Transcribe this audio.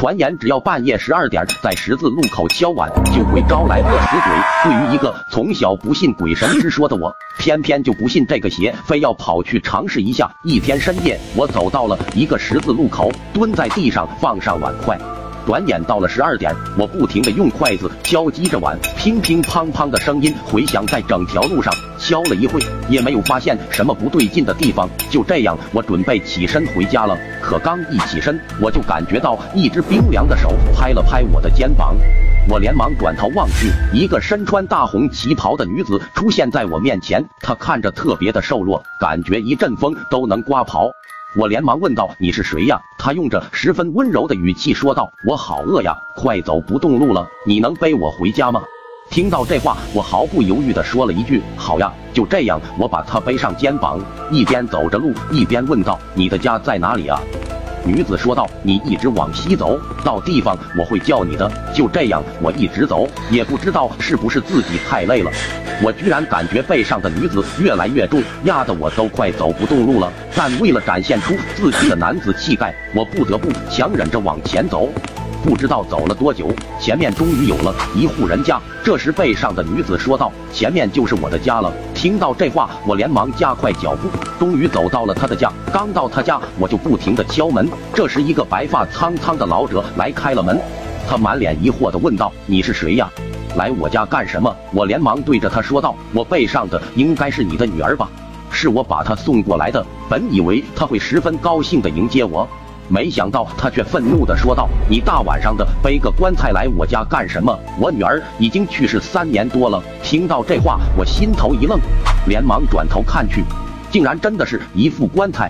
传言只要半夜十二点在十字路口敲碗，就会招来饿死鬼。对于一个从小不信鬼神之说的我，偏偏就不信这个邪，非要跑去尝试一下。一天深夜，我走到了一个十字路口，蹲在地上放上碗筷。转眼到了十二点，我不停地用筷子敲击着碗，乒乒乓乓的声音回响在整条路上。敲了一会，也没有发现什么不对劲的地方。就这样，我准备起身回家了。可刚一起身，我就感觉到一只冰凉的手拍了拍我的肩膀。我连忙转头望去，一个身穿大红旗袍的女子出现在我面前。她看着特别的瘦弱，感觉一阵风都能刮跑。我连忙问道：“你是谁呀？”他用着十分温柔的语气说道：“我好饿呀，快走不动路了，你能背我回家吗？”听到这话，我毫不犹豫地说了一句：“好呀。”就这样，我把他背上肩膀，一边走着路，一边问道：“你的家在哪里啊？”女子说道：“你一直往西走，到地方我会叫你的。”就这样，我一直走，也不知道是不是自己太累了，我居然感觉背上的女子越来越重，压得我都快走不动路了。但为了展现出自己的男子气概，我不得不强忍着往前走。不知道走了多久，前面终于有了一户人家。这时，背上的女子说道：“前面就是我的家了。”听到这话，我连忙加快脚步，终于走到了他的家。刚到他家，我就不停地敲门。这时，一个白发苍苍的老者来开了门，他满脸疑惑地问道：“你是谁呀？来我家干什么？”我连忙对着他说道：“我背上的应该是你的女儿吧？是我把她送过来的。本以为他会十分高兴地迎接我。”没想到他却愤怒地说道：“你大晚上的背个棺材来我家干什么？我女儿已经去世三年多了。”听到这话，我心头一愣，连忙转头看去，竟然真的是一副棺材。